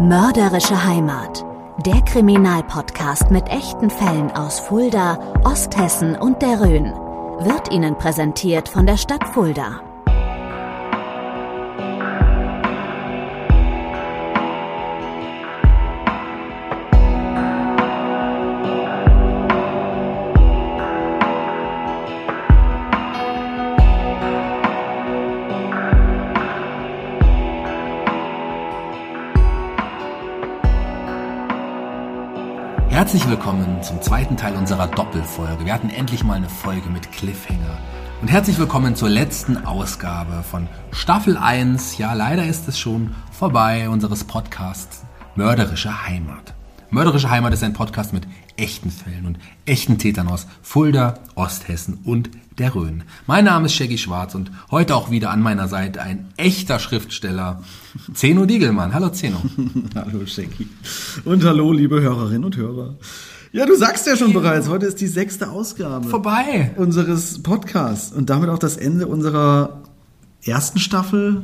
Mörderische Heimat. Der Kriminalpodcast mit echten Fällen aus Fulda, Osthessen und der Rhön wird Ihnen präsentiert von der Stadt Fulda. Herzlich willkommen zum zweiten Teil unserer Doppelfolge. Wir hatten endlich mal eine Folge mit Cliffhanger. Und herzlich willkommen zur letzten Ausgabe von Staffel 1. Ja, leider ist es schon vorbei unseres Podcasts Mörderische Heimat. Mörderische Heimat ist ein Podcast mit echten Fällen und echten Tätern aus Fulda, Osthessen und der Rhön. Mein Name ist Shaggy Schwarz und heute auch wieder an meiner Seite ein echter Schriftsteller, Zeno Diegelmann. Hallo Zeno. hallo Shaggy. Und hallo liebe Hörerinnen und Hörer. Ja, du sagst ja schon bereits, heute ist die sechste Ausgabe. Vorbei. Unseres Podcasts und damit auch das Ende unserer ersten Staffel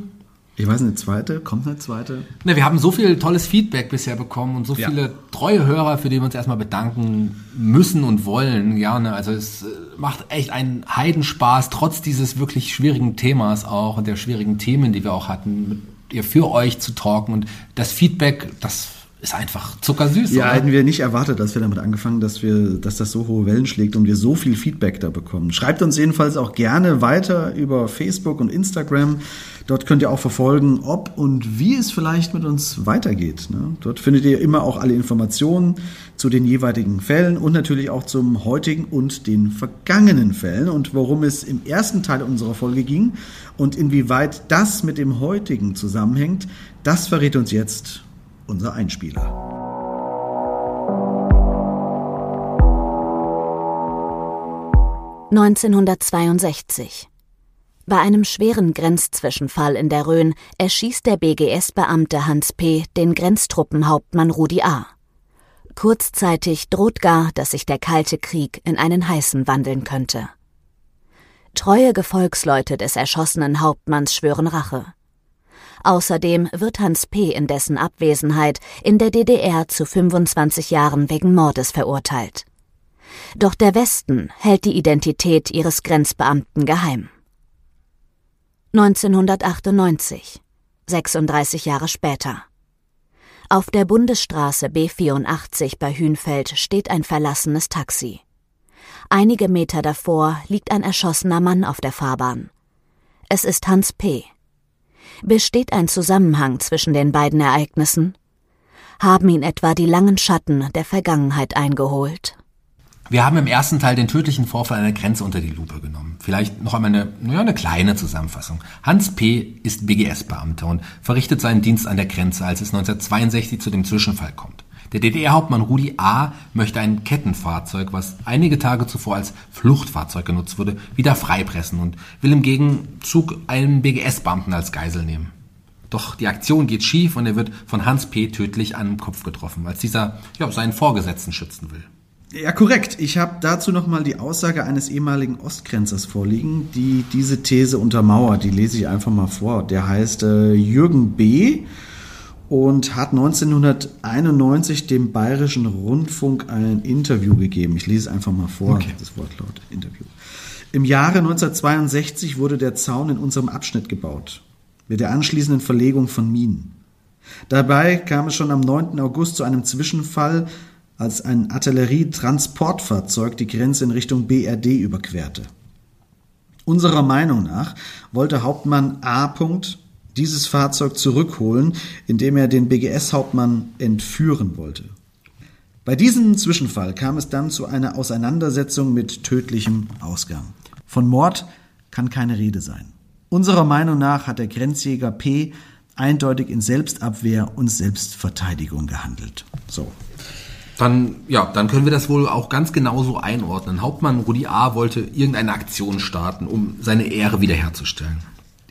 ich weiß nicht, zweite, kommt eine zweite? Ne, wir haben so viel tolles Feedback bisher bekommen und so viele ja. treue Hörer, für die wir uns erstmal bedanken müssen und wollen. Ja, ne, also es äh, macht echt einen Heidenspaß, trotz dieses wirklich schwierigen Themas auch und der schwierigen Themen, die wir auch hatten, mit ihr für euch zu talken und das Feedback, das ist einfach zuckersüß. Ja, oder? hätten wir nicht erwartet, dass wir damit angefangen, dass wir, dass das so hohe Wellen schlägt und wir so viel Feedback da bekommen. Schreibt uns jedenfalls auch gerne weiter über Facebook und Instagram. Dort könnt ihr auch verfolgen, ob und wie es vielleicht mit uns weitergeht. Ne? Dort findet ihr immer auch alle Informationen zu den jeweiligen Fällen und natürlich auch zum heutigen und den vergangenen Fällen und worum es im ersten Teil unserer Folge ging und inwieweit das mit dem heutigen zusammenhängt, das verrät uns jetzt unser Einspieler. (1962) Bei einem schweren Grenzzwischenfall in der Rhön erschießt der BGS-Beamte Hans P. den Grenztruppenhauptmann Rudi A. Kurzzeitig droht gar, dass sich der Kalte Krieg in einen heißen wandeln könnte. Treue Gefolgsleute des erschossenen Hauptmanns schwören Rache. Außerdem wird Hans P. in dessen Abwesenheit in der DDR zu 25 Jahren wegen Mordes verurteilt. Doch der Westen hält die Identität ihres Grenzbeamten geheim. 1998, 36 Jahre später. Auf der Bundesstraße B84 bei Hünfeld steht ein verlassenes Taxi. Einige Meter davor liegt ein erschossener Mann auf der Fahrbahn. Es ist Hans P. Besteht ein Zusammenhang zwischen den beiden Ereignissen? Haben ihn etwa die langen Schatten der Vergangenheit eingeholt? Wir haben im ersten Teil den tödlichen Vorfall an der Grenze unter die Lupe genommen. Vielleicht noch einmal eine, ja, eine kleine Zusammenfassung. Hans P. ist BGS-Beamter und verrichtet seinen Dienst an der Grenze, als es 1962 zu dem Zwischenfall kommt. Der DDR-Hauptmann Rudi A. möchte ein Kettenfahrzeug, was einige Tage zuvor als Fluchtfahrzeug genutzt wurde, wieder freipressen und will im Gegenzug einen BGS-Beamten als Geisel nehmen. Doch die Aktion geht schief und er wird von Hans P. tödlich an den Kopf getroffen, als dieser ja, seinen Vorgesetzten schützen will. Ja, korrekt. Ich habe dazu nochmal die Aussage eines ehemaligen Ostgrenzers vorliegen, die diese These untermauert. Die lese ich einfach mal vor. Der heißt äh, Jürgen B. und hat 1991 dem Bayerischen Rundfunk ein Interview gegeben. Ich lese einfach mal vor, Okay. das Wortlaut Interview. Im Jahre 1962 wurde der Zaun in unserem Abschnitt gebaut, mit der anschließenden Verlegung von Minen. Dabei kam es schon am 9. August zu einem Zwischenfall, als ein Artillerietransportfahrzeug die Grenze in Richtung BRD überquerte. Unserer Meinung nach wollte Hauptmann A. dieses Fahrzeug zurückholen, indem er den BGS-Hauptmann entführen wollte. Bei diesem Zwischenfall kam es dann zu einer Auseinandersetzung mit tödlichem Ausgang. Von Mord kann keine Rede sein. Unserer Meinung nach hat der Grenzjäger P. eindeutig in Selbstabwehr und Selbstverteidigung gehandelt. So. Dann, ja, dann können wir das wohl auch ganz genauso einordnen. Hauptmann Rudi A. wollte irgendeine Aktion starten, um seine Ehre wiederherzustellen.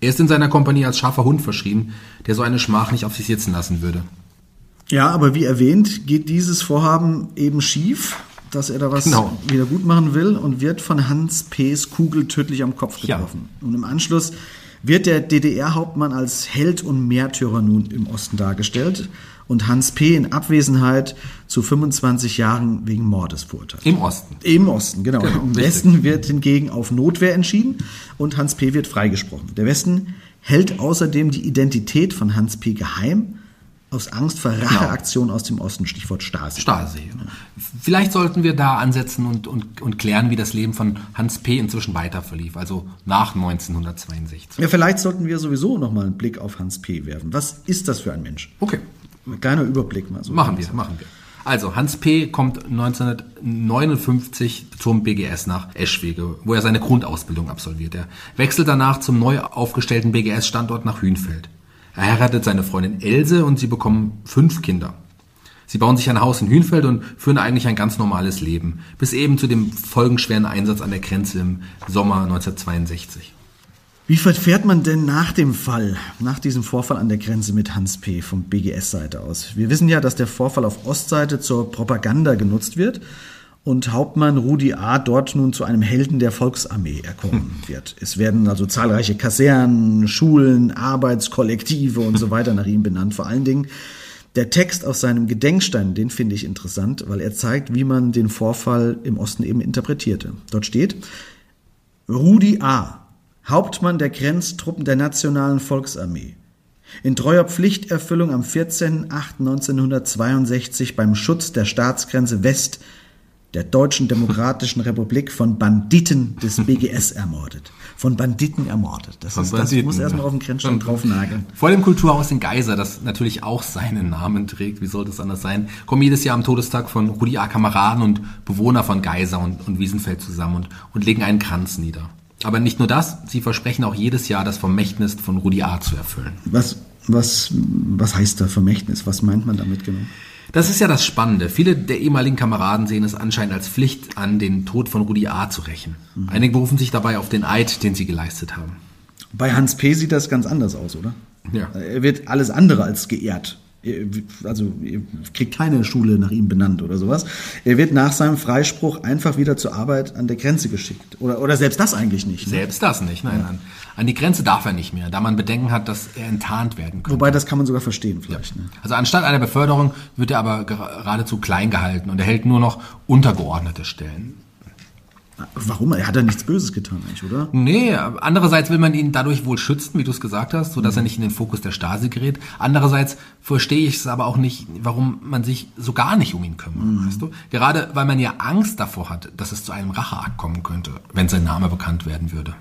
Er ist in seiner Kompanie als scharfer Hund verschrieben, der so eine Schmach nicht auf sich sitzen lassen würde. Ja, aber wie erwähnt, geht dieses Vorhaben eben schief, dass er da was Genau. wieder gut machen will und wird von Hans P.'s Kugel tödlich am Kopf Ja. getroffen. Und im Anschluss wird der DDR-Hauptmann als Held und Märtyrer nun im Osten dargestellt und Hans P. in Abwesenheit zu 25 Jahren wegen Mordes verurteilt. Im Osten. Im Osten, genau. Genau, Im. Westen wird hingegen auf Notwehr entschieden und Hans P. wird freigesprochen. Der Westen hält außerdem die Identität von Hans P. geheim, aus Angst vor Racheaktionen aus dem Osten, Stichwort Stasi. Stasi. Vielleicht sollten wir da ansetzen und, und, und klären, wie das Leben von Hans P. inzwischen weiter verlief, also nach 1962. Ja, vielleicht sollten wir sowieso nochmal einen Blick auf Hans P. werfen. Was ist das für ein Mensch? Okay, kleiner Überblick mal so. machen wir, machen wir. Also, Hans P. kommt 1959 zum BGS nach Eschwege, wo er seine Grundausbildung absolviert. Er wechselt danach zum neu aufgestellten BGS-Standort nach Hünfeld. Er heiratet seine Freundin Else und sie bekommen fünf Kinder. Sie bauen sich ein Haus in Hünfeld und führen eigentlich ein ganz normales Leben, bis eben zu dem folgenschweren Einsatz an der Grenze im Sommer 1962. Wie verfährt man denn nach dem Fall, nach diesem Vorfall an der Grenze mit Hans P. vom BGS-Seite aus? Wir wissen ja, dass der Vorfall auf Ostseite zur Propaganda genutzt wird und Hauptmann Rudi A. dort nun zu einem Helden der Volksarmee erkoren wird. Es werden also zahlreiche Kasernen, Schulen, Arbeitskollektive und so weiter nach ihm benannt. Vor allen Dingen der Text auf seinem Gedenkstein, den finde ich interessant, weil er zeigt, wie man den Vorfall im Osten eben interpretierte. Dort steht, Rudi A., Hauptmann der Grenztruppen der Nationalen Volksarmee. In treuer Pflichterfüllung am 14.08.1962 beim Schutz der Staatsgrenze West der Deutschen Demokratischen Republik von Banditen des BGS ermordet. Von Banditen ermordet. Das, ist, das Banditen, muss erstmal ja. auf den Grenzstein draufnageln. Vor dem Kulturhaus in Geiser, das natürlich auch seinen Namen trägt, wie sollte es anders sein, kommen jedes Jahr am Todestag von Rudi A. Kameraden und Bewohner von Geiser und, und Wiesenfeld zusammen und, und legen einen Kranz nieder. Aber nicht nur das, sie versprechen auch jedes Jahr das Vermächtnis von Rudi A. zu erfüllen. Was, was, was heißt da Vermächtnis? Was meint man damit genau? Das ist ja das Spannende. Viele der ehemaligen Kameraden sehen es anscheinend als Pflicht an, den Tod von Rudi A. zu rächen. Einige berufen sich dabei auf den Eid, den sie geleistet haben. Bei Hans P. sieht das ganz anders aus, oder? Ja. Er wird alles andere als geehrt. Also er kriegt keine Schule nach ihm benannt oder sowas. Er wird nach seinem Freispruch einfach wieder zur Arbeit an der Grenze geschickt. Oder, oder selbst das eigentlich nicht. Ne? Selbst das nicht, nein, an, an die Grenze darf er nicht mehr, da man Bedenken hat, dass er enttarnt werden könnte. Wobei, das kann man sogar verstehen vielleicht. Ne? Also anstatt einer Beförderung wird er aber geradezu klein gehalten und erhält nur noch untergeordnete Stellen. Warum? Er hat ja nichts Böses getan eigentlich, oder? Nee, andererseits will man ihn dadurch wohl schützen, wie du es gesagt hast, sodass er nicht in den Fokus der Stasi gerät. Andererseits verstehe ich es aber auch nicht, warum man sich so gar nicht um ihn kümmert, weißt du? Gerade weil man ja Angst davor hat, dass es zu einem Racheakt kommen könnte, wenn sein Name bekannt werden würde.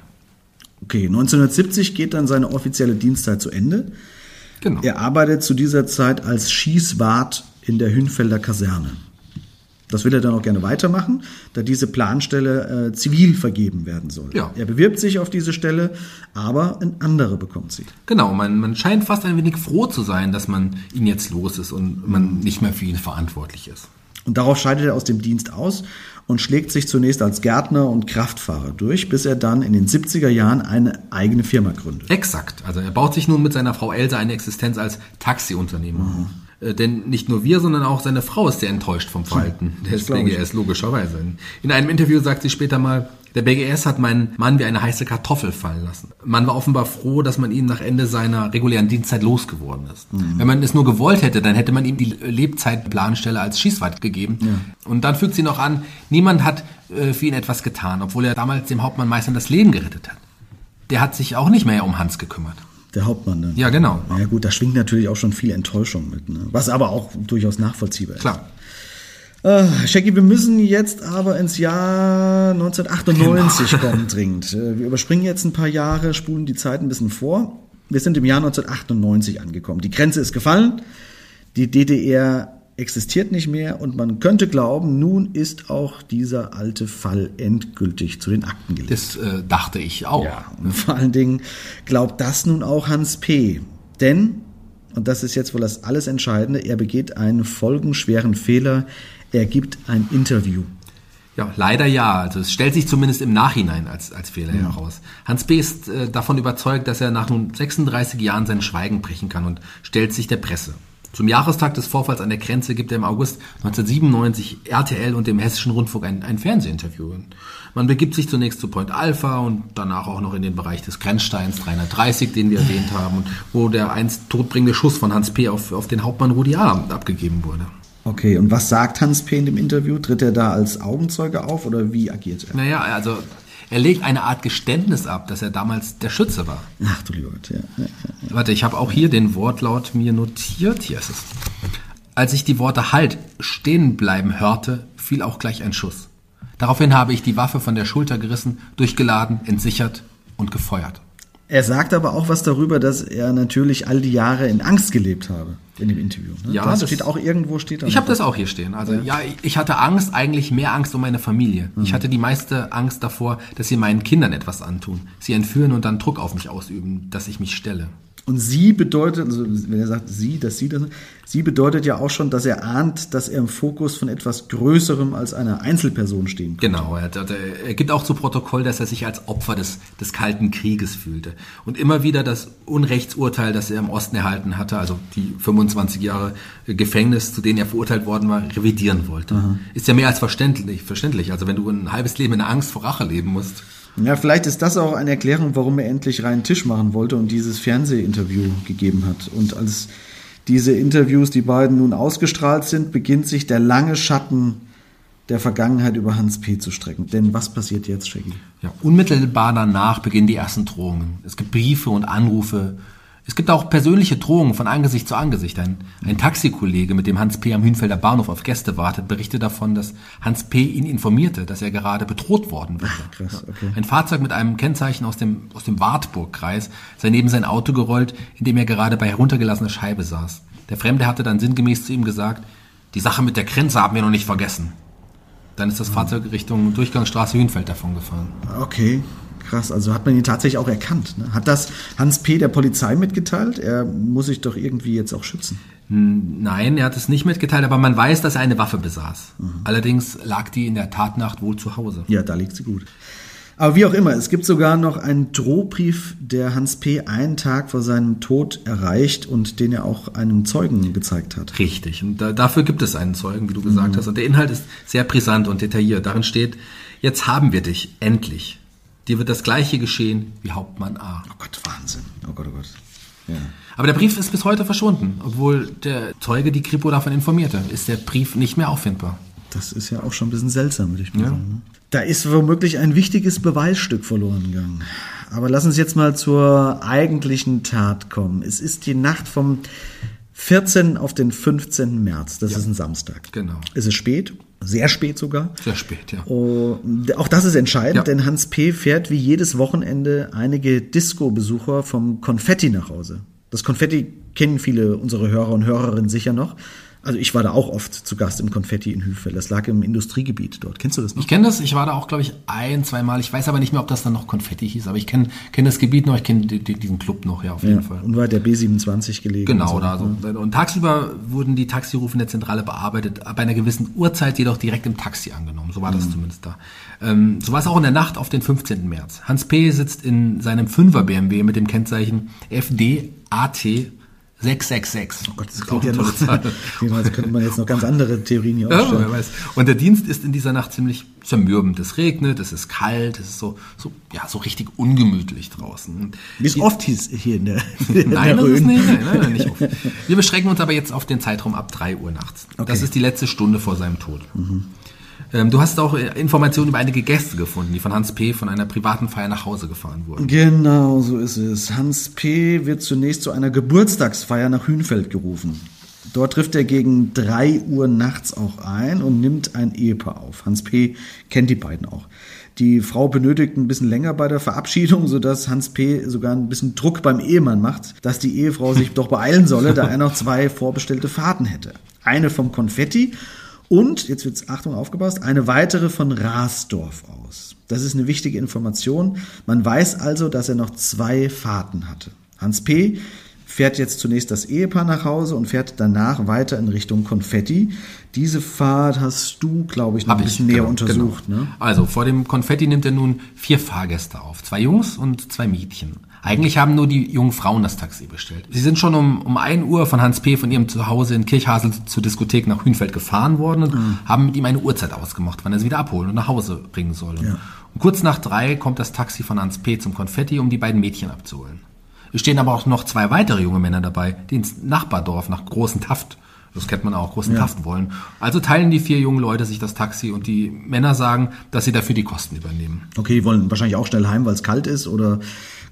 Okay, 1970 geht dann seine offizielle Dienstzeit zu Ende. Genau. Er arbeitet zu dieser Zeit als Schießwart in der Hünfelder Kaserne. Das will er dann auch gerne weitermachen, da diese Planstelle äh, zivil vergeben werden soll. Ja. Er bewirbt sich auf diese Stelle, aber ein anderer bekommt sie. Genau, man, man scheint fast ein wenig froh zu sein, dass man ihn jetzt los ist und man nicht mehr für ihn verantwortlich ist. Und darauf scheidet er aus dem Dienst aus und schlägt sich zunächst als Gärtner und Kraftfahrer durch, bis er dann in den 70er Jahren eine eigene Firma gründet. Exakt. Also er baut sich nun mit seiner Frau Else eine Existenz als Taxiunternehmer auf. Äh, denn nicht nur wir, sondern auch seine Frau ist sehr enttäuscht vom Verhalten Hm, des BGS, logischerweise. In einem Interview sagt sie später mal, der BGS hat meinen Mann wie eine heiße Kartoffel fallen lassen. Man war offenbar froh, dass man ihn nach Ende seiner regulären Dienstzeit losgeworden ist. Mhm. Wenn man es nur gewollt hätte, dann hätte man ihm die Lebzeitplanstelle als Schießweit gegeben. Und dann fügt sie noch an, niemand hat äh, für ihn etwas getan, obwohl er damals dem Hauptmann meistens das Leben gerettet hat. Der hat sich auch nicht mehr um Hans gekümmert. Der Hauptmann dann. Ja, genau. Na ja gut, da schwingt natürlich auch schon viel Enttäuschung mit, ne? was aber auch durchaus nachvollziehbar ist. Klar. Äh, Shaggy, wir müssen jetzt aber ins Jahr 1998 Genau. kommen, dringend. Äh, Wir überspringen jetzt ein paar Jahre, spulen die Zeit ein bisschen vor. Wir sind im Jahr 1998 angekommen. Die Grenze ist gefallen, die DDR existiert nicht mehr und man könnte glauben, nun ist auch dieser alte Fall endgültig zu den Akten gelegt. Das äh, dachte ich auch. Und vor allen Dingen glaubt das nun auch Hans P. Denn, und das ist jetzt wohl das alles Entscheidende, er begeht einen folgenschweren Fehler. Er gibt ein Interview. Ja, leider ja. Also es stellt sich zumindest im Nachhinein als, als Fehler heraus. Hans B. ist äh, davon überzeugt, dass er nach nun 36 Jahren sein Schweigen brechen kann und stellt sich der Presse. Zum Jahrestag des Vorfalls an der Grenze gibt er im August 1997 RTL und dem Hessischen Rundfunk ein, ein Fernsehinterview. Man begibt sich zunächst zu Point Alpha und danach auch noch in den Bereich des Grenzsteins 330, den wir erwähnt haben, wo der einst todbringende Schuss von Hans P. auf, auf den Hauptmann Rudi A. abgegeben wurde. Okay, und was sagt Hans P. in dem Interview? Tritt er da als Augenzeuge auf oder wie agiert er? Naja, also er legt eine Art Geständnis ab, dass er damals der Schütze war. Ach du lieber Gott, ja. ja, ja. Warte, ich habe auch hier den Wortlaut mir notiert. Hier ist es. Als ich die Worte Halt stehen bleiben hörte, fiel auch gleich ein Schuss. Daraufhin habe ich die Waffe von der Schulter gerissen, durchgeladen, entsichert und gefeuert. Er sagt aber auch was darüber, dass er natürlich all die Jahre in Angst gelebt habe in dem Interview. Ne? Ja, das, das- steht auch irgendwo steht da. Ich habe das auch hier stehen. Also ja, ich hatte Angst, eigentlich mehr Angst um meine Familie. Ich hatte die meiste Angst davor, dass sie meinen Kindern etwas antun, sie entführen und dann Druck auf mich ausüben, dass ich mich stelle. Und sie bedeutet, also wenn er sagt sie, dass sie das, sie bedeutet ja auch schon, dass er ahnt, dass er im Fokus von etwas Größerem als einer Einzelperson stehen kann. Genau, er, er, gibt auch zu Protokoll, dass er sich als Opfer des, des Kalten Krieges fühlte und immer wieder das Unrechtsurteil, das er im Osten erhalten hatte, also die 25 Jahre Gefängnis, zu denen er verurteilt worden war, revidieren wollte. Ist ja mehr als verständlich, verständlich. Also wenn du ein halbes Leben in Angst vor Rache leben musst. Ja, vielleicht ist das auch eine Erklärung, warum er endlich reinen Tisch machen wollte und dieses Fernsehinterview gegeben hat. Und als diese Interviews, die beiden nun ausgestrahlt sind, beginnt sich der lange Schatten der Vergangenheit über Hans P. zu strecken. Denn was passiert jetzt, Shaggy? Ja, unmittelbar danach beginnen die ersten Drohungen. Es gibt Briefe und Anrufe. Es gibt auch persönliche Drohungen von Angesicht zu Angesicht. Ein, ein Taxikollege, mit dem Hans P. am Hünfelder Bahnhof auf Gäste wartet, berichtet davon, dass Hans P. ihn informierte, dass er gerade bedroht worden wäre. krass, okay. Ein Fahrzeug mit einem Kennzeichen aus dem, aus dem Wartburgkreis sei neben sein Auto gerollt, in dem er gerade bei heruntergelassener Scheibe saß. Der Fremde hatte dann sinngemäß zu ihm gesagt, die Sache mit der Grenze haben wir noch nicht vergessen. Dann ist das Fahrzeug Richtung Durchgangsstraße Hünfeld davon gefahren. Okay, krass. Also hat man ihn tatsächlich auch erkannt. Ne? Hat das Hans P. der Polizei mitgeteilt? Er muss sich doch irgendwie jetzt auch schützen. Nein, er hat es nicht mitgeteilt, aber man weiß, dass er eine Waffe besaß. Allerdings lag die in der Tatnacht wohl zu Hause. Ja, da liegt sie gut. Aber wie auch immer, es gibt sogar noch einen Drohbrief, der Hans P. einen Tag vor seinem Tod erreicht und den er auch einem Zeugen gezeigt hat. Richtig. Und da, dafür gibt es einen Zeugen, wie du gesagt hast. Und der Inhalt ist sehr brisant und detailliert. Darin steht, jetzt haben wir dich, endlich. Dir wird das gleiche geschehen wie Hauptmann A. Oh Gott, Wahnsinn. Oh Gott, oh Gott. Ja. Aber der Brief ist bis heute verschwunden, obwohl der Zeuge die Kripo davon informierte. Ist der Brief nicht mehr auffindbar. Das ist ja auch schon ein bisschen seltsam, würde ich mal sagen. ne? Da ist womöglich ein wichtiges Beweisstück verloren gegangen. Aber lass uns jetzt mal zur eigentlichen Tat kommen. Es ist die Nacht vom 14. auf den 15. März. Das ist ein Samstag. Genau. Es ist spät, sehr spät sogar. Sehr spät, ja. Und auch das ist entscheidend, Ja. denn Hans P. fährt wie jedes Wochenende einige Disco-Besucher vom Konfetti nach Hause. Das Konfetti kennen viele unserer Hörer und Hörerinnen sicher noch. Also ich war da auch oft zu Gast im Konfetti in Hüfeld. Das lag im Industriegebiet dort. Kennst du das noch? Ich kenne das, ich war da auch, glaube ich, ein, zweimal. Ich weiß aber nicht mehr, ob das dann noch Konfetti hieß, aber ich kenne kenn das Gebiet noch, ich kenne die- die- diesen Club noch, ja, auf jeden Fall. Und war der B27 gelegen. Genau, und da so. Und tagsüber wurden die Taxirufe in der Zentrale bearbeitet, bei einer gewissen Uhrzeit jedoch direkt im Taxi angenommen. So war das zumindest da. Ähm, so war es auch in der Nacht auf den 15. März. Hans P. sitzt in seinem 5er BMW mit dem Kennzeichen FDAT 666. Oh Gott, das klingt ja noch. Jedenfalls könnte man jetzt noch ganz andere Theorien hier aufstellen. Ja, wer weiß. Und der Dienst ist in dieser Nacht ziemlich zermürbend. Es regnet, es ist kalt, es ist so, so, ja, so richtig ungemütlich draußen. Wie es oft hieß hier in der, in Nein, der das nicht, nein, nein, nicht oft. Wir beschränken uns aber jetzt auf den Zeitraum ab 3 Uhr nachts. Okay. Das ist die letzte Stunde vor seinem Tod. Mhm. Ähm, du hast auch äh, Informationen über einige Gäste gefunden, die von Hans P. von einer privaten Feier nach Hause gefahren wurden. Genau, so ist es. Hans P. wird zunächst zu einer Geburtstagsfeier nach Hünfeld gerufen. Dort trifft er gegen drei Uhr nachts auch ein und nimmt ein Ehepaar auf. Hans P. kennt die beiden auch. Die Frau benötigt ein bisschen länger bei der Verabschiedung, sodass Hans P. sogar ein bisschen Druck beim Ehemann macht, dass die Ehefrau sich doch beeilen solle, da er noch zwei vorbestellte Fahrten hätte. Eine vom Konfetti und, jetzt wird's, Achtung, aufgepasst, eine weitere von Rasdorf aus. Das ist eine wichtige Information. Man weiß also, dass er noch zwei Fahrten hatte. Hans P. fährt jetzt zunächst das Ehepaar nach Hause und fährt danach weiter in Richtung Konfetti. Diese Fahrt hast du, glaube ich, noch Hab ein bisschen ich, näher genau, untersucht. Genau. Ne? Also vor dem Konfetti nimmt er nun vier Fahrgäste auf. Zwei Jungs und zwei Mädchen. Eigentlich haben nur die jungen Frauen das Taxi bestellt. Sie sind schon um, um 1 Uhr von Hans P. von ihrem Zuhause in Kirchhasel zur Diskothek nach Hünfeld gefahren worden und mhm. haben mit ihm eine Uhrzeit ausgemacht, wann er sie wieder abholen und nach Hause bringen soll. Ja. Und kurz nach drei kommt das Taxi von Hans P. zum Konfetti, um die beiden Mädchen abzuholen. Es stehen aber auch noch zwei weitere junge Männer dabei, die ins Nachbardorf nach Großen Taft das kennt man auch, großen ja. Taft wollen. Also teilen die vier jungen Leute sich das Taxi und die Männer sagen, dass sie dafür die Kosten übernehmen. Okay, die wollen wahrscheinlich auch schnell heim, weil es kalt ist oder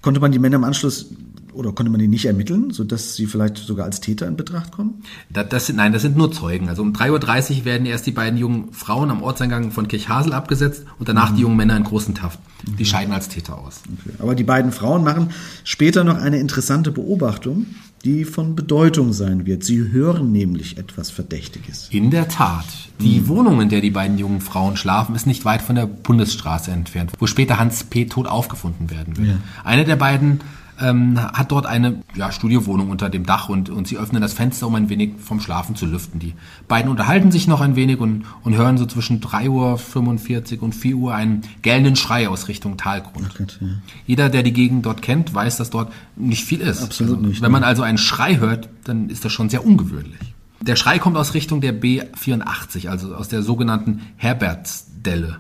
Konnte man die Männer im Anschluss oder konnte man die nicht ermitteln, sodass sie vielleicht sogar als Täter in Betracht kommen? Das, das sind, nein, das sind nur Zeugen. Also um 3.30 Uhr werden erst die beiden jungen Frauen am Ortseingang von Kirchhasel abgesetzt und danach mhm. die jungen Männer in großen Taft. Die mhm. scheiden als Täter aus. Okay. Aber die beiden Frauen machen später noch eine interessante Beobachtung die von Bedeutung sein wird. Sie hören nämlich etwas Verdächtiges. In der Tat. Die mhm. Wohnung, in der die beiden jungen Frauen schlafen, ist nicht weit von der Bundesstraße entfernt, wo später Hans P. tot aufgefunden werden wird. Ja. Eine der beiden ähm, hat dort eine ja, Studiowohnung unter dem Dach und, und sie öffnen das Fenster, um ein wenig vom Schlafen zu lüften. Die beiden unterhalten sich noch ein wenig und, und hören so zwischen 3.45 Uhr und 4 Uhr einen gellenden Schrei aus Richtung Talgrund. Oh Gott, ja. Jeder, der die Gegend dort kennt, weiß, dass dort nicht viel ist. Absolut also, nicht. Wenn man also einen Schrei hört, dann ist das schon sehr ungewöhnlich. Der Schrei kommt aus Richtung der B84, also aus der sogenannten Herbertsdelle.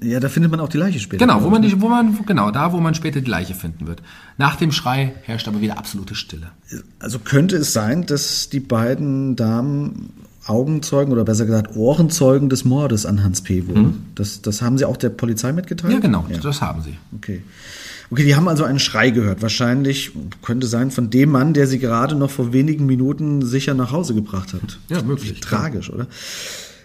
Ja, da findet man auch die Leiche später. Genau, wo man die, wo man, genau, da, wo man später die Leiche finden wird. Nach dem Schrei herrscht aber wieder absolute Stille. Also könnte es sein, dass die beiden Damen Augenzeugen oder besser gesagt Ohrenzeugen des Mordes an Hans P. wurden. Mhm. Das, das haben Sie auch der Polizei mitgeteilt? Ja, genau, ja. das haben Sie. Okay. Okay, die haben also einen Schrei gehört. Wahrscheinlich könnte sein von dem Mann, der sie gerade noch vor wenigen Minuten sicher nach Hause gebracht hat. Ja, möglich. Tragisch, oder?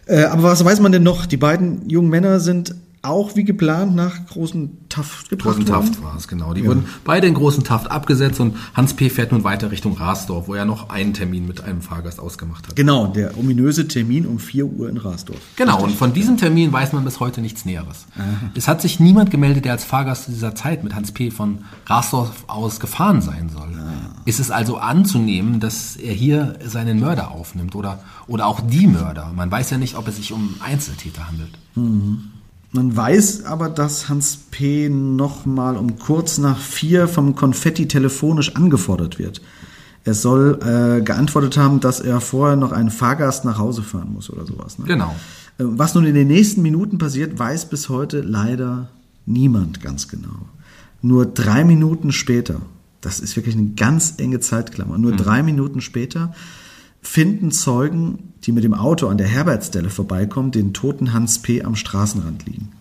Äh, aber was weiß man denn noch? Die beiden jungen Männer sind auch wie geplant nach Großen Taft gebracht Großen? Taft war es, genau. Die ja. wurden beide in Großen Taft abgesetzt und Hans P. fährt nun weiter Richtung Rasdorf, wo er noch einen Termin mit einem Fahrgast ausgemacht hat. Genau, der ominöse Termin um 4 Uhr in Rasdorf. Genau, und von diesem Termin weiß man bis heute nichts Näheres. Aha. Es hat sich niemand gemeldet, der als Fahrgast zu dieser Zeit mit Hans P. von Rasdorf aus gefahren sein soll. Ah. Ist es also anzunehmen, dass er hier seinen Mörder aufnimmt oder, oder auch die Mörder? Man weiß ja nicht, ob es sich um Einzeltäter handelt. Mhm. Man weiß aber, dass Hans P. nochmal um kurz nach vier vom Konfetti telefonisch angefordert wird. Er soll äh, geantwortet haben, dass er vorher noch einen Fahrgast nach Hause fahren muss oder sowas. Ne? Genau. Äh, was nun in den nächsten Minuten passiert, weiß bis heute leider niemand ganz genau. Nur drei Minuten später, das ist wirklich eine ganz enge Zeitklammer, nur mhm. drei Minuten später finden Zeugen, die mit dem Auto an der Herbertsstelle vorbeikommen, den toten Hans P. am Straßenrand liegen.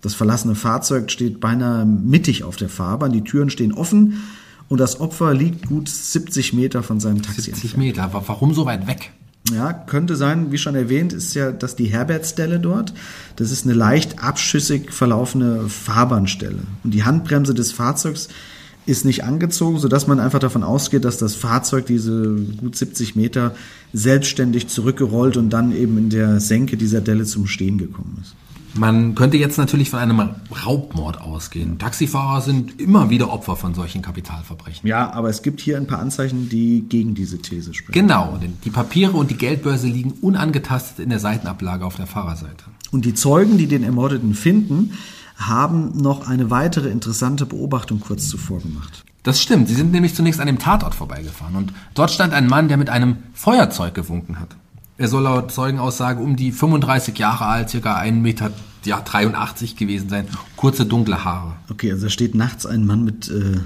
Das verlassene Fahrzeug steht beinahe mittig auf der Fahrbahn, die Türen stehen offen und das Opfer liegt gut 70 Meter von seinem Taxi 70 Meter, warum so weit weg? Ja, könnte sein, wie schon erwähnt, ist ja das die Herbertstelle dort. Das ist eine leicht abschüssig verlaufene Fahrbahnstelle. Und die Handbremse des Fahrzeugs ist nicht angezogen, sodass man einfach davon ausgeht, dass das Fahrzeug diese gut 70 Meter selbstständig zurückgerollt und dann eben in der Senke dieser Delle zum Stehen gekommen ist. Man könnte jetzt natürlich von einem Raubmord ausgehen. Taxifahrer sind immer wieder Opfer von solchen Kapitalverbrechen. Ja, aber es gibt hier ein paar Anzeichen, die gegen diese These sprechen. Genau, denn die Papiere und die Geldbörse liegen unangetastet in der Seitenablage auf der Fahrerseite. Und die Zeugen, die den Ermordeten finden, haben noch eine weitere interessante Beobachtung kurz zuvor gemacht. Das stimmt. Sie sind nämlich zunächst an dem Tatort vorbeigefahren und dort stand ein Mann, der mit einem Feuerzeug gewunken hat. Er soll laut Zeugenaussage um die 35 Jahre alt, circa 1 Meter ja, 83 gewesen sein, kurze dunkle Haare. Okay, also da steht nachts ein Mann mit äh,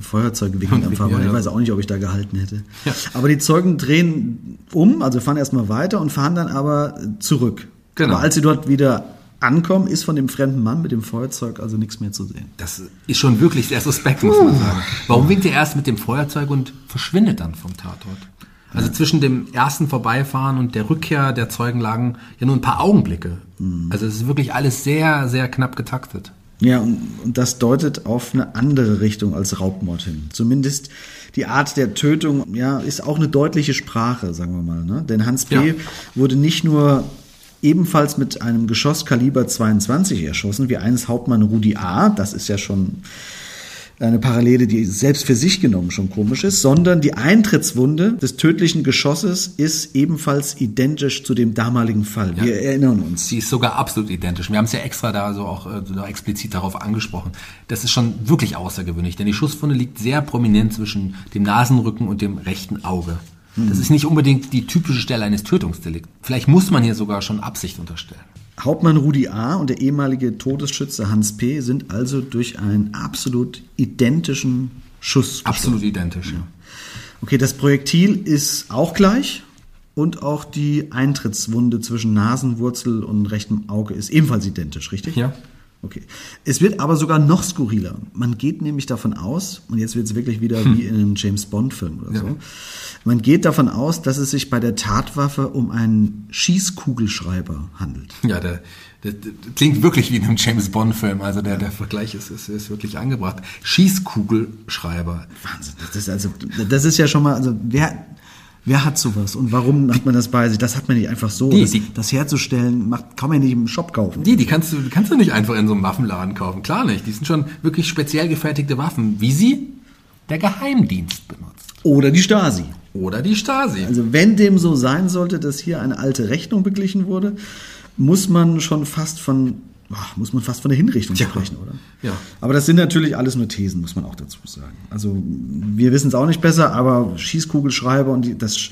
Feuerzeug winken am Fahrbahn. Ich weiß auch nicht, ob ich da gehalten hätte. Ja. Aber die Zeugen drehen um, also fahren erstmal weiter und fahren dann aber zurück. Genau. Aber als sie dort wieder ankommen, ist von dem fremden Mann mit dem Feuerzeug also nichts mehr zu sehen. Das ist schon wirklich sehr suspekt, muss man sagen. Warum winkt er erst mit dem Feuerzeug und verschwindet dann vom Tatort? Also zwischen dem ersten Vorbeifahren und der Rückkehr der Zeugen lagen ja nur ein paar Augenblicke. Mhm. Also es ist wirklich alles sehr, sehr knapp getaktet. Ja, und, und das deutet auf eine andere Richtung als Raubmord hin. Zumindest die Art der Tötung, ja, ist auch eine deutliche Sprache, sagen wir mal. Ne? Denn Hans P. Ja. wurde nicht nur ebenfalls mit einem Geschoss Kaliber 22 erschossen, wie eines Hauptmann Rudi A., das ist ja schon eine Parallele, die selbst für sich genommen schon komisch ist, sondern die Eintrittswunde des tödlichen Geschosses ist ebenfalls identisch zu dem damaligen Fall. Wir ja. erinnern uns. Sie ist sogar absolut identisch. Wir haben es ja extra da so auch äh, explizit darauf angesprochen. Das ist schon wirklich außergewöhnlich, denn die Schusswunde liegt sehr prominent zwischen dem Nasenrücken und dem rechten Auge. Das ist nicht unbedingt die typische Stelle eines Tötungsdelikts. Vielleicht muss man hier sogar schon Absicht unterstellen. Hauptmann Rudi A. und der ehemalige Todesschütze Hans P. sind also durch einen absolut identischen Schuss. Absolut identisch, ja. Okay, das Projektil ist auch gleich und auch die Eintrittswunde zwischen Nasenwurzel und rechtem Auge ist ebenfalls identisch, richtig? Ja. Okay. Es wird aber sogar noch skurriler. Man geht nämlich davon aus, und jetzt wird es wirklich wieder hm. wie in einem James Bond-Film oder ja. so, man geht davon aus, dass es sich bei der Tatwaffe um einen Schießkugelschreiber handelt. Ja, der, der, der klingt wirklich wie in einem James Bond-Film. Also der, der Vergleich ist, ist, ist wirklich angebracht. Schießkugelschreiber. Wahnsinn. Das ist also, das ist ja schon mal, also wer, Wer hat sowas und warum hat man das bei sich? Das hat man nicht einfach so. Die, das, die, das, herzustellen, macht, kann man nicht im Shop kaufen. Die, die kannst du, kannst du nicht einfach in so einem Waffenladen kaufen. Klar nicht. Die sind schon wirklich speziell gefertigte Waffen, wie sie der Geheimdienst benutzt. Oder die Stasi. Oder die Stasi. Also wenn dem so sein sollte, dass hier eine alte Rechnung beglichen wurde, muss man schon fast von muss man fast von der Hinrichtung ja. sprechen, oder? Ja. Aber das sind natürlich alles nur Thesen, muss man auch dazu sagen. Also wir wissen es auch nicht besser, aber Schießkugelschreiber und die, das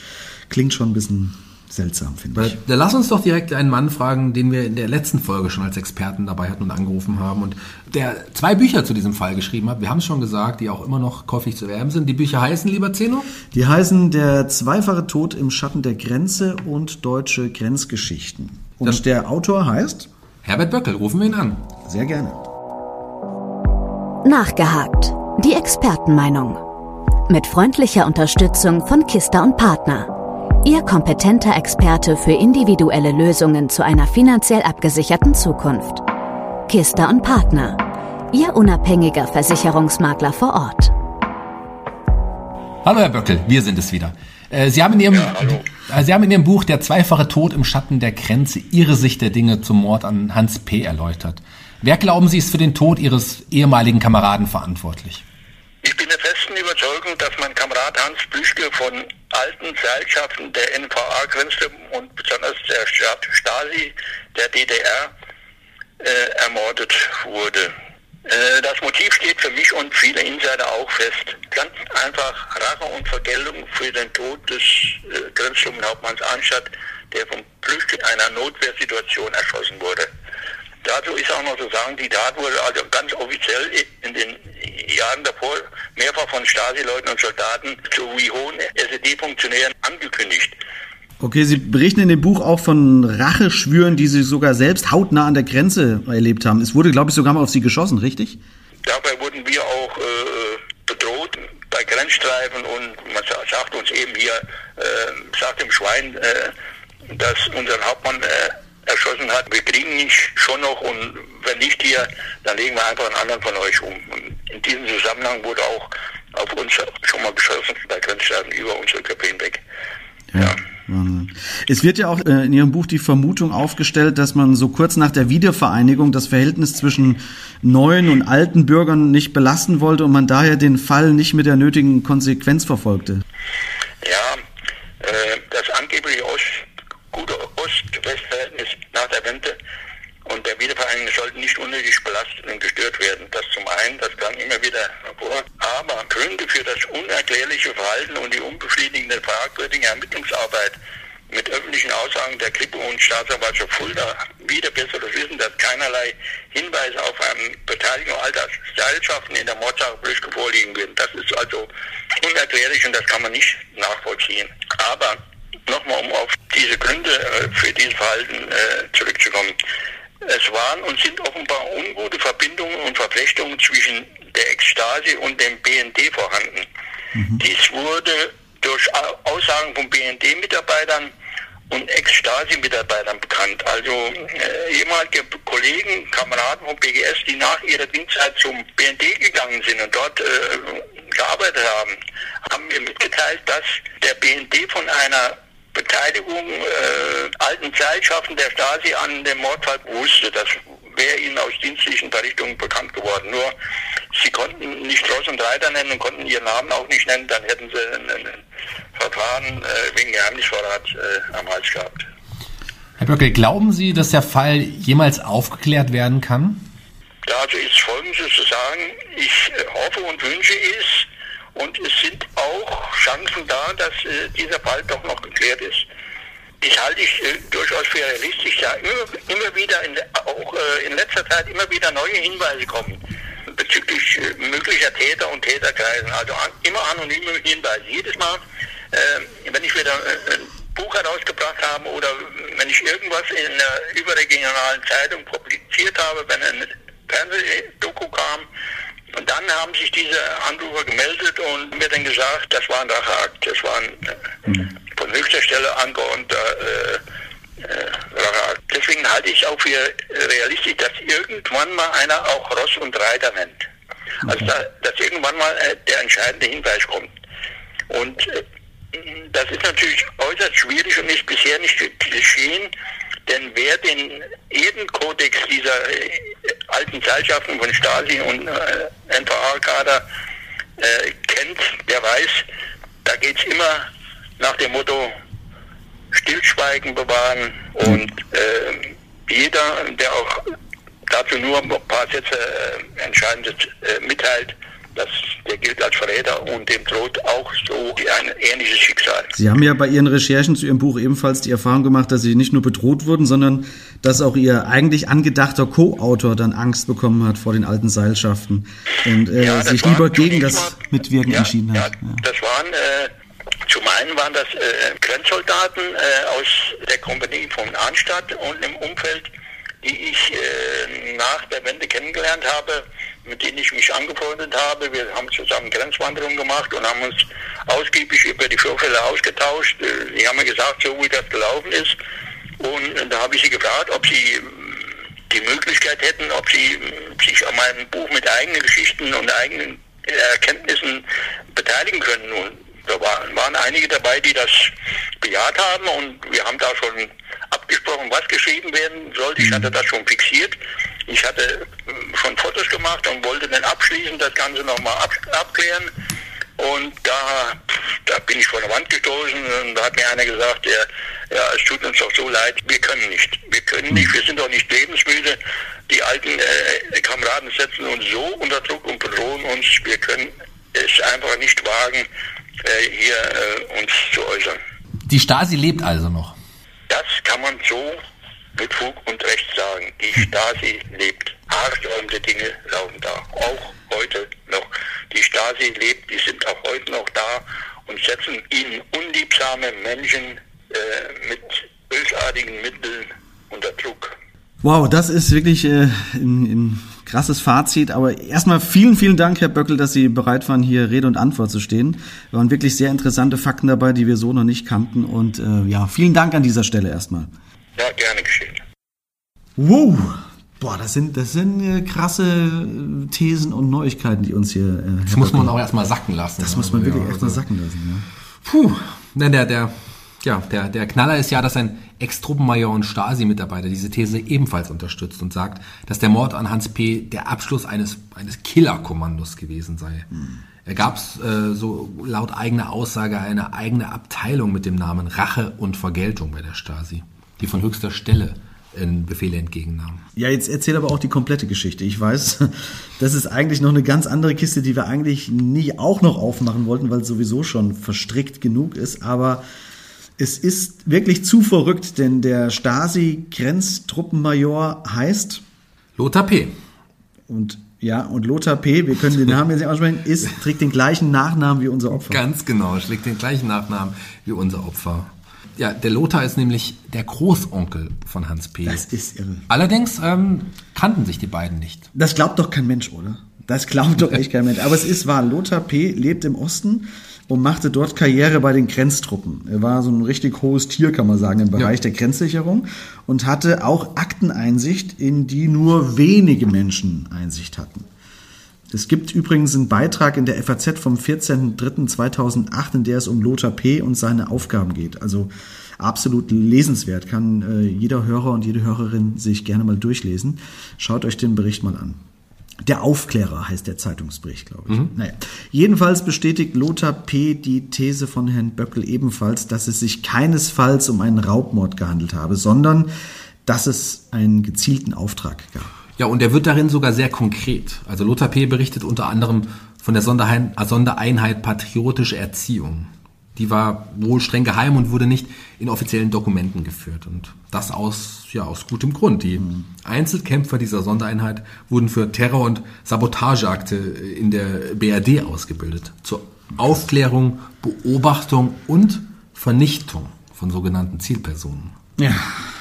klingt schon ein bisschen seltsam, finde ich. Da lass uns doch direkt einen Mann fragen, den wir in der letzten Folge schon als Experten dabei hatten und angerufen haben und der zwei Bücher zu diesem Fall geschrieben hat. Wir haben es schon gesagt, die auch immer noch käuflich zu werben sind. Die Bücher heißen, lieber Zeno? Die heißen Der zweifache Tod im Schatten der Grenze und Deutsche Grenzgeschichten. Und das der Autor heißt? Herbert Böckel, rufen wir ihn an. Sehr gerne. Nachgehakt. Die Expertenmeinung. Mit freundlicher Unterstützung von Kista und Partner. Ihr kompetenter Experte für individuelle Lösungen zu einer finanziell abgesicherten Zukunft. Kista und Partner. Ihr unabhängiger Versicherungsmakler vor Ort. Hallo Herr Böckel, wir sind es wieder. Äh, Sie haben in Ihrem, ja, äh, Sie haben in Ihrem Buch Der zweifache Tod im Schatten der Grenze Ihre Sicht der Dinge zum Mord an Hans P. erläutert. Wer glauben Sie ist für den Tod Ihres ehemaligen Kameraden verantwortlich? Ich bin der festen Überzeugung, dass mein Kamerad Hans Büschke von alten Seilschaften der NVA Grenztruppen und besonders der Stasi der DDR äh, ermordet wurde. Äh, das Motiv steht für mich und viele Insider auch fest. Ganz einfach Rache und Vergeltung für den Tod des äh, Grenzsturmhauptmanns Anstatt, der vom Flüchtling einer Notwehrsituation erschossen wurde. Dazu ist auch noch zu sagen, die Tat wurde also ganz offiziell in den Jahren davor mehrfach von Stasi-Leuten und Soldaten sowie hohen SED-Funktionären angekündigt. Okay, Sie berichten in dem Buch auch von Racheschwüren, die Sie sogar selbst hautnah an der Grenze erlebt haben. Es wurde, glaube ich, sogar mal auf Sie geschossen, richtig? Dabei wurden wir auch äh, bedroht bei Grenzstreifen und man sagt uns eben hier, äh, sagt dem Schwein, äh, dass unseren Hauptmann äh, erschossen hat. Wir kriegen ihn schon noch und wenn nicht hier, dann legen wir einfach einen anderen von euch um. Und in diesem Zusammenhang wurde auch auf uns schon mal geschossen bei Grenzstreifen über unsere Köpfe hinweg. ja. ja. Es wird ja auch äh, in Ihrem Buch die Vermutung aufgestellt, dass man so kurz nach der Wiedervereinigung das Verhältnis zwischen neuen und alten Bürgern nicht belasten wollte und man daher den Fall nicht mit der nötigen Konsequenz verfolgte. Ja, äh, das angebliche Ost, gute Ost-West-Verhältnis nach der Wende und der Wiedervereinigung sollten nicht unnötig belastet und gestört werden. Das zum einen, das kam immer wieder vor. Aber Gründe für das unerklärliche Verhalten und die unbefriedigende fragwürdige Ermittlungsarbeit mit öffentlichen Aussagen der Kripo und Staatsanwaltschaft Fulda wieder besseres Wissen, dass keinerlei Hinweise auf eine Beteiligung alter Seilschaften in der Mordsache Brüschke vorliegen würden. Das ist also unerklärlich und das kann man nicht nachvollziehen. Aber nochmal, um auf diese Gründe äh, für dieses Verhalten äh, zurückzukommen. Es waren und sind offenbar ungute Verbindungen und Verflechtungen zwischen der Ekstase und dem BND vorhanden. Mhm. Dies wurde durch Aussagen von BND-Mitarbeitern und Ex-Stasi-Mitarbeitern bekannt. Also äh, ehemalige Kollegen, Kameraden vom BGS, die nach ihrer Dienstzeit zum BND gegangen sind und dort äh, gearbeitet haben, haben mir mitgeteilt, dass der BND von einer Beteiligung äh, alten Zeitschaften der Stasi an dem Mordfall wusste. Das wäre ihnen aus dienstlichen Verrichtungen bekannt geworden. Nur sie konnten nicht Ross und Reiter nennen und konnten ihren Namen auch nicht nennen, dann hätten sie ein, Verfahren äh, wegen Geheimnisverrat äh, am Hals gehabt. Herr Böckel, glauben Sie, dass der Fall jemals aufgeklärt werden kann? Dazu ist Folgendes zu sagen. Ich äh, hoffe und wünsche es, und es sind auch Chancen da, dass äh, dieser Fall doch noch geklärt ist. Ich halte es äh, durchaus für realistisch, da immer, immer wieder, in, auch äh, in letzter Zeit immer wieder neue Hinweise kommen bezüglich äh, möglicher Täter und Täterkreisen. Also an, immer anonyme Hinweise. Jedes Mal, äh, wenn ich wieder äh, ein Buch herausgebracht habe oder wenn ich irgendwas in einer überregionalen Zeitung publiziert habe, wenn ein Fernsehdoku kam, und dann haben sich diese Anrufer gemeldet und mir dann gesagt, das war ein Racheakt. Das war ein mhm. Von höchster Stelle angeordneter äh, äh. Deswegen halte ich auch für realistisch, dass irgendwann mal einer auch Ross und Reiter nennt. Also da, dass irgendwann mal äh, der entscheidende Hinweis kommt. Und äh, das ist natürlich äußerst schwierig und ist bisher nicht geschehen. Denn wer den Edenkodex dieser äh, alten Seilschaften von Stasi und äh, NVA-Kader äh, kennt, der weiß, da geht es immer nach dem Motto Stillschweigen bewahren und äh, jeder, der auch dazu nur ein paar Sätze äh, Entscheidendes äh, mitteilt, das, der gilt als Verräter und dem droht auch so ein ähnliches Schicksal. Sie haben ja bei Ihren Recherchen zu Ihrem Buch ebenfalls die Erfahrung gemacht, dass Sie nicht nur bedroht wurden, sondern dass auch Ihr eigentlich angedachter Co-Autor dann Angst bekommen hat vor den alten Seilschaften und äh, ja, sich lieber gegen das Mitwirken ja, entschieden hat. Ja, das waren äh, zum einen waren das äh, Grenzsoldaten äh, aus der Kompanie von Arnstadt und im Umfeld, die ich äh, nach der Wende kennengelernt habe mit denen ich mich angefreundet habe. Wir haben zusammen Grenzwanderungen gemacht und haben uns ausgiebig über die Vorfälle ausgetauscht. Sie haben mir gesagt, so wie das gelaufen ist. Und da habe ich sie gefragt, ob sie hm, die Möglichkeit hätten, ob sie sich an meinem Buch mit eigenen Geschichten und eigenen Erkenntnissen beteiligen können. Und da waren einige dabei, die das bejaht haben und wir haben da schon abgesprochen, was geschrieben werden sollte. Ich hatte das schon fixiert. Ich hatte äh, schon Fotos gemacht und wollte dann abschließend das Ganze nochmal ab, abklären. Und da, da bin ich vor der Wand gestoßen und da hat mir einer gesagt, ja, ja, es tut uns doch so leid, wir können nicht. Wir können nicht, wir sind doch nicht lebensmüde. Die alten äh, Kameraden setzen uns so unter Druck und bedrohen uns. Wir können es einfach nicht wagen, hier äh, uns zu äußern. Die Stasi lebt also noch. Das kann man so mit Fug und Recht sagen. Die Stasi lebt. Haarsträubende Dinge laufen da. Auch heute noch. Die Stasi lebt, die sind auch heute noch da und setzen ihnen unliebsame Menschen äh, mit bösartigen Mitteln unter Druck. Wow, das ist wirklich äh, ein, ein krasses Fazit. Aber erstmal vielen, vielen Dank, Herr Böckel, dass Sie bereit waren, hier Rede und Antwort zu stehen. Da waren wirklich sehr interessante Fakten dabei, die wir so noch nicht kannten. Und äh, ja, vielen Dank an dieser Stelle erstmal. Ja, gerne geschehen. Wow. Boah, das sind, das sind äh, krasse äh, Thesen und Neuigkeiten, die uns hier. Äh, das muss man auch erstmal sacken lassen. Das muss man wirklich ja, erstmal also. sacken lassen, ja. Puh. Nein, der, der, ja, der, der Knaller ist ja, dass ein Ex-Truppenmajor und Stasi-Mitarbeiter diese These ebenfalls unterstützt und sagt, dass der Mord an Hans P. der Abschluss eines, eines Killer-Kommandos gewesen sei. Hm. Er gab äh, so laut eigener Aussage eine eigene Abteilung mit dem Namen Rache und Vergeltung bei der Stasi, die von höchster Stelle Befehle entgegennahm. Ja, jetzt erzähl aber auch die komplette Geschichte. Ich weiß, das ist eigentlich noch eine ganz andere Kiste, die wir eigentlich nie auch noch aufmachen wollten, weil es sowieso schon verstrickt genug ist. Aber es ist wirklich zu verrückt, denn der Stasi-Grenztruppenmajor heißt Lothar P. Und ja, und Lothar P., wir können den Namen jetzt nicht aussprechen, ist, trägt den gleichen Nachnamen wie unser Opfer. Ganz genau, schlägt den gleichen Nachnamen wie unser Opfer. Ja, der Lothar ist nämlich der Großonkel von Hans P. Das ist irre. Allerdings ähm, kannten sich die beiden nicht. Das glaubt doch kein Mensch, oder? Das glaubt doch echt kein Mensch. Aber es ist wahr, Lothar P. lebt im Osten und machte dort Karriere bei den Grenztruppen. Er war so ein richtig hohes Tier, kann man sagen, im Bereich ja. der Grenzsicherung und hatte auch Akteneinsicht, in die nur wenige Menschen Einsicht hatten. Es gibt übrigens einen Beitrag in der FAZ vom 14.03.2008, in der es um Lothar P. und seine Aufgaben geht. Also absolut lesenswert, kann äh, jeder Hörer und jede Hörerin sich gerne mal durchlesen. Schaut euch den Bericht mal an. Der Aufklärer heißt der Zeitungsbericht, glaube ich. Mhm. Naja. Jedenfalls bestätigt Lothar P. die These von Herrn Böckel ebenfalls, dass es sich keinesfalls um einen Raubmord gehandelt habe, sondern dass es einen gezielten Auftrag gab. Ja, und er wird darin sogar sehr konkret. Also Lothar P. berichtet unter anderem von der Sondereinheit Patriotische Erziehung die war wohl streng geheim und wurde nicht in offiziellen Dokumenten geführt. Und das aus, ja, aus gutem Grund. Die Einzelkämpfer dieser Sondereinheit wurden für Terror- und Sabotageakte in der BRD ausgebildet. Zur Aufklärung, Beobachtung und Vernichtung von sogenannten Zielpersonen. Ja,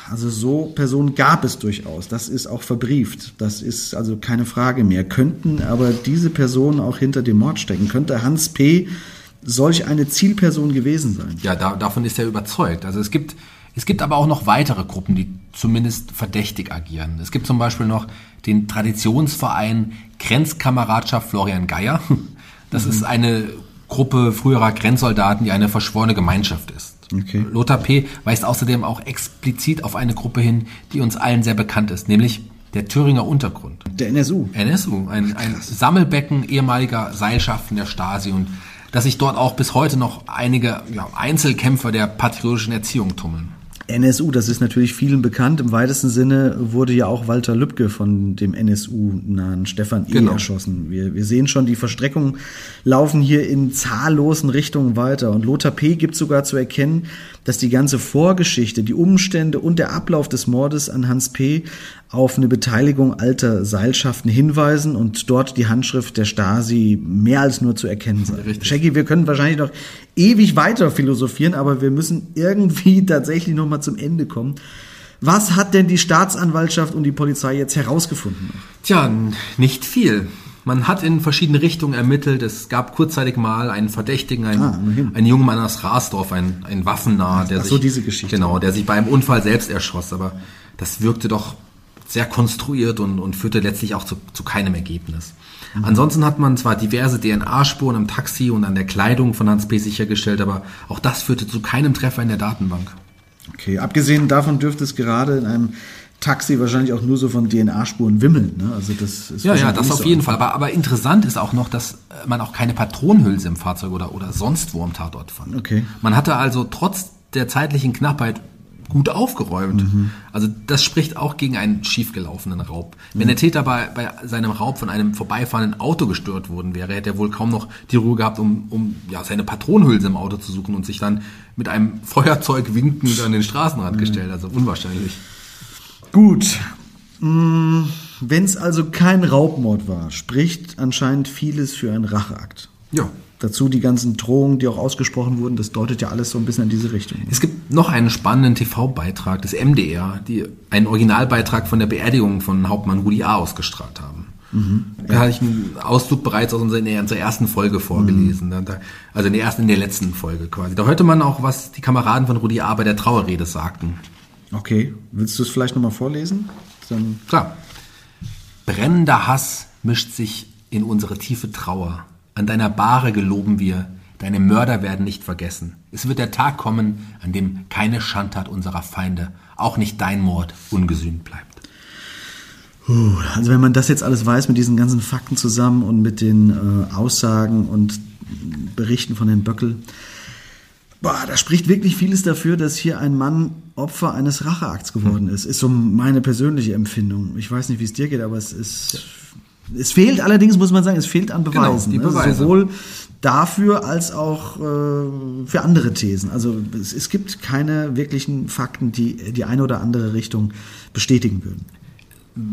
also so Personen gab es durchaus. Das ist auch verbrieft. Das ist also keine Frage mehr. Könnten aber diese Personen auch hinter dem Mord stecken? Könnte Hans P solch eine Zielperson gewesen sein. Ja, da, davon ist er überzeugt. Also es gibt, es gibt aber auch noch weitere Gruppen, die zumindest verdächtig agieren. Es gibt zum Beispiel noch den Traditionsverein Grenzkameradschaft Florian Geier. Das mhm. ist eine Gruppe früherer Grenzsoldaten, die eine verschworene Gemeinschaft ist. Okay. Lothar P. weist außerdem auch explizit auf eine Gruppe hin, die uns allen sehr bekannt ist, nämlich der Thüringer Untergrund. Der NSU. NSU, ein, ein Sammelbecken ehemaliger Seilschaften der Stasi und dass sich dort auch bis heute noch einige ja, Einzelkämpfer der patriotischen Erziehung tummeln. NSU, das ist natürlich vielen bekannt. Im weitesten Sinne wurde ja auch Walter Lübcke von dem NSU-nahen Stefan E. Genau. erschossen. Wir, wir sehen schon, die Verstreckungen laufen hier in zahllosen Richtungen weiter. Und Lothar P. gibt sogar zu erkennen, dass die ganze Vorgeschichte, die Umstände und der Ablauf des Mordes an Hans P. auf eine Beteiligung alter Seilschaften hinweisen und dort die Handschrift der Stasi mehr als nur zu erkennen sei. Shaggy, wir können wahrscheinlich noch ewig weiter philosophieren, aber wir müssen irgendwie tatsächlich noch mal zum Ende kommen. Was hat denn die Staatsanwaltschaft und die Polizei jetzt herausgefunden? Tja, nicht viel. Man hat in verschiedene Richtungen ermittelt. Es gab kurzzeitig mal einen Verdächtigen, einen, ah, einen jungen Mann aus Rasdorf, ein, ein Waffennah, der Ach so, sich, diese Geschichte. genau, der sich bei einem Unfall selbst erschoss. Aber das wirkte doch sehr konstruiert und, und führte letztlich auch zu, zu keinem Ergebnis. Mhm. Ansonsten hat man zwar diverse DNA-Spuren im Taxi und an der Kleidung von Hans P. sichergestellt, aber auch das führte zu keinem Treffer in der Datenbank. Okay, abgesehen davon dürfte es gerade in einem Taxi wahrscheinlich auch nur so von DNA-Spuren wimmeln. Ne? Also das ist ja, ja, das auf jeden Fall. Aber, aber interessant ist auch noch, dass man auch keine Patronenhülse im Fahrzeug oder, oder sonst wo am Tatort fand. Okay. Man hatte also trotz der zeitlichen Knappheit gut aufgeräumt. Mhm. Also das spricht auch gegen einen schiefgelaufenen Raub. Wenn mhm. der Täter bei, bei seinem Raub von einem vorbeifahrenden Auto gestört worden wäre, hätte er wohl kaum noch die Ruhe gehabt, um, um ja, seine Patronenhülse im Auto zu suchen und sich dann mit einem Feuerzeug winkend an den Straßenrand mhm. gestellt. Also unwahrscheinlich. Gut. Mm, Wenn es also kein Raubmord war, spricht anscheinend vieles für einen Racheakt. Ja. Dazu die ganzen Drohungen, die auch ausgesprochen wurden, das deutet ja alles so ein bisschen in diese Richtung. Es gibt noch einen spannenden TV-Beitrag des MDR, die einen Originalbeitrag von der Beerdigung von Hauptmann Rudi A. ausgestrahlt haben. Mhm. Da hatte ich einen Auszug bereits aus unserer, unserer ersten Folge vorgelesen. Mhm. Also in der ersten, in der letzten Folge quasi. Da hörte man auch, was die Kameraden von Rudi A. bei der Trauerrede sagten. Okay, willst du es vielleicht nochmal vorlesen? Dann Klar. Brennender Hass mischt sich in unsere tiefe Trauer. An deiner Bahre geloben wir, deine Mörder werden nicht vergessen. Es wird der Tag kommen, an dem keine Schandtat unserer Feinde, auch nicht dein Mord, ungesühnt bleibt. Also wenn man das jetzt alles weiß mit diesen ganzen Fakten zusammen und mit den äh, Aussagen und Berichten von Herrn Böckel, Boah, da spricht wirklich vieles dafür, dass hier ein Mann Opfer eines Racheakts geworden ist. Ist so meine persönliche Empfindung. Ich weiß nicht, wie es dir geht, aber es ist. Es fehlt allerdings, muss man sagen, es fehlt an Beweisen. Genau, die ne? Beweise. Sowohl dafür als auch äh, für andere Thesen. Also es, es gibt keine wirklichen Fakten, die die eine oder andere Richtung bestätigen würden.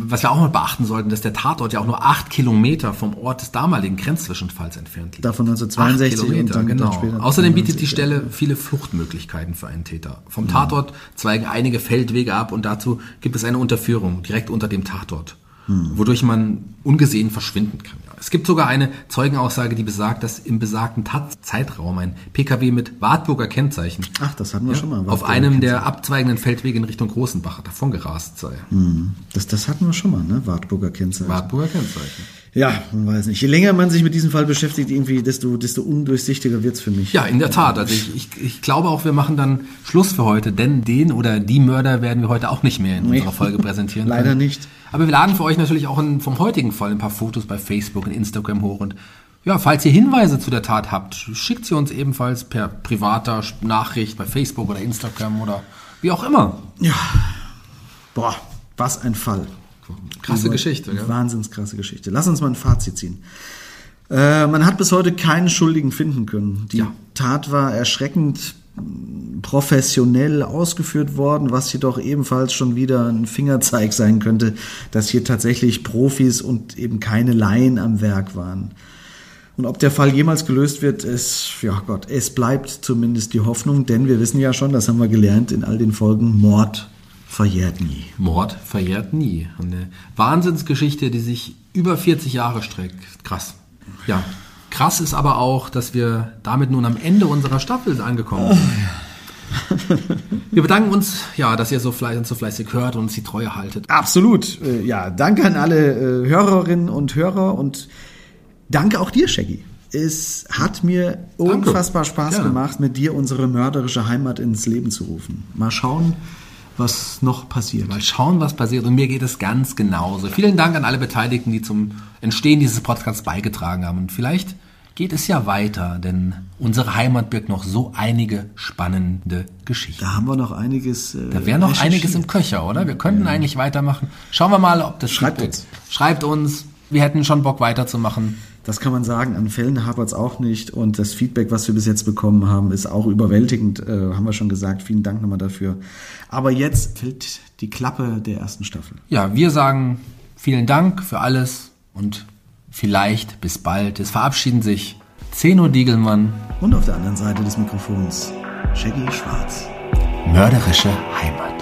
Was wir auch noch beachten sollten, dass der Tatort ja auch nur acht Kilometer vom Ort des damaligen Grenzzwischenfalls entfernt liegt. Davon 1962 Acht Kilometer, dann- genau. dann Außerdem bietet 92, die Stelle viele Fluchtmöglichkeiten für einen Täter. Vom Tatort zweigen einige Feldwege ab und dazu gibt es eine Unterführung direkt unter dem Tatort, wodurch man ungesehen verschwinden kann. Es gibt sogar eine Zeugenaussage, die besagt, dass im besagten Tatzeitraum ein PKW mit Wartburger Kennzeichen Ach, das hatten wir schon mal. auf einem der abzweigenden Feldwege in Richtung Großenbach davongerast sei. Das, das hatten wir schon mal, ne? Wartburger Kennzeichen. Wartburger Kennzeichen. Ja, man weiß nicht. Je länger man sich mit diesem Fall beschäftigt, irgendwie, desto, desto undurchsichtiger wird's für mich. Ja, in der Tat. Also ich, ich, ich glaube auch, wir machen dann Schluss für heute, denn den oder die Mörder werden wir heute auch nicht mehr in Nee. unserer Folge präsentieren. Leider können. nicht. Aber wir laden für euch natürlich auch in, vom heutigen Fall ein paar Fotos bei Facebook und Instagram hoch. Und ja, falls ihr Hinweise zu der Tat habt, schickt sie uns ebenfalls per privater Nachricht bei Facebook oder Instagram oder wie auch immer. Boah, was ein Fall. Krasse Geschichte, gell? Wahnsinns krasse Geschichte. Lass uns mal ein Fazit ziehen. Äh, man hat bis heute keinen Schuldigen finden können. Die Ja. Tat war erschreckend professionell ausgeführt worden, was jedoch ebenfalls schon wieder ein Fingerzeig sein könnte, dass hier tatsächlich Profis und eben keine Laien am Werk waren. Und ob der Fall jemals gelöst wird, ist, ja Gott, es bleibt zumindest die Hoffnung, denn wir wissen ja schon, das haben wir gelernt in all den Folgen, Mord verjährt nie. Mord verjährt nie. Eine Wahnsinnsgeschichte, die sich über 40 Jahre streckt. Krass. Ja. Krass ist aber auch, dass wir damit nun am Ende unserer Staffel angekommen sind. Wir bedanken uns, ja, dass ihr so fleißig, uns so fleißig hört und uns die Treue haltet. Absolut. Äh, Ja, danke an alle äh, Hörerinnen und Hörer und danke auch dir, Shaggy. Es hat mir unfassbar Spaß Gerne. gemacht, mit dir unsere mörderische Heimat ins Leben zu rufen. Mal schauen, was noch passiert. Mal schauen, was passiert. Und mir geht es ganz genauso. Vielen Dank an alle Beteiligten, die zum Entstehen dieses Podcasts beigetragen haben. Und vielleicht geht es ja weiter, denn unsere Heimat birgt noch so einige spannende Geschichten. Da haben wir noch einiges. Äh, Da wäre noch einiges im Köcher, oder? Wir könnten eigentlich weitermachen. Schauen wir mal, ob das Schreibt uns. Schreibt uns. Wir hätten schon Bock weiterzumachen. Das kann man sagen. An Fällen hapert es auch nicht. Und das Feedback, was wir bis jetzt bekommen haben, ist auch überwältigend. Äh, haben wir schon gesagt. Vielen Dank nochmal dafür. Aber jetzt fällt die Klappe der ersten Staffel. Ja, wir sagen vielen Dank für alles und vielleicht bis bald. Es verabschieden sich Zeno Diegelmann, Und auf der anderen Seite des Mikrofons Shaggy Schwarz. mörderische Heimat.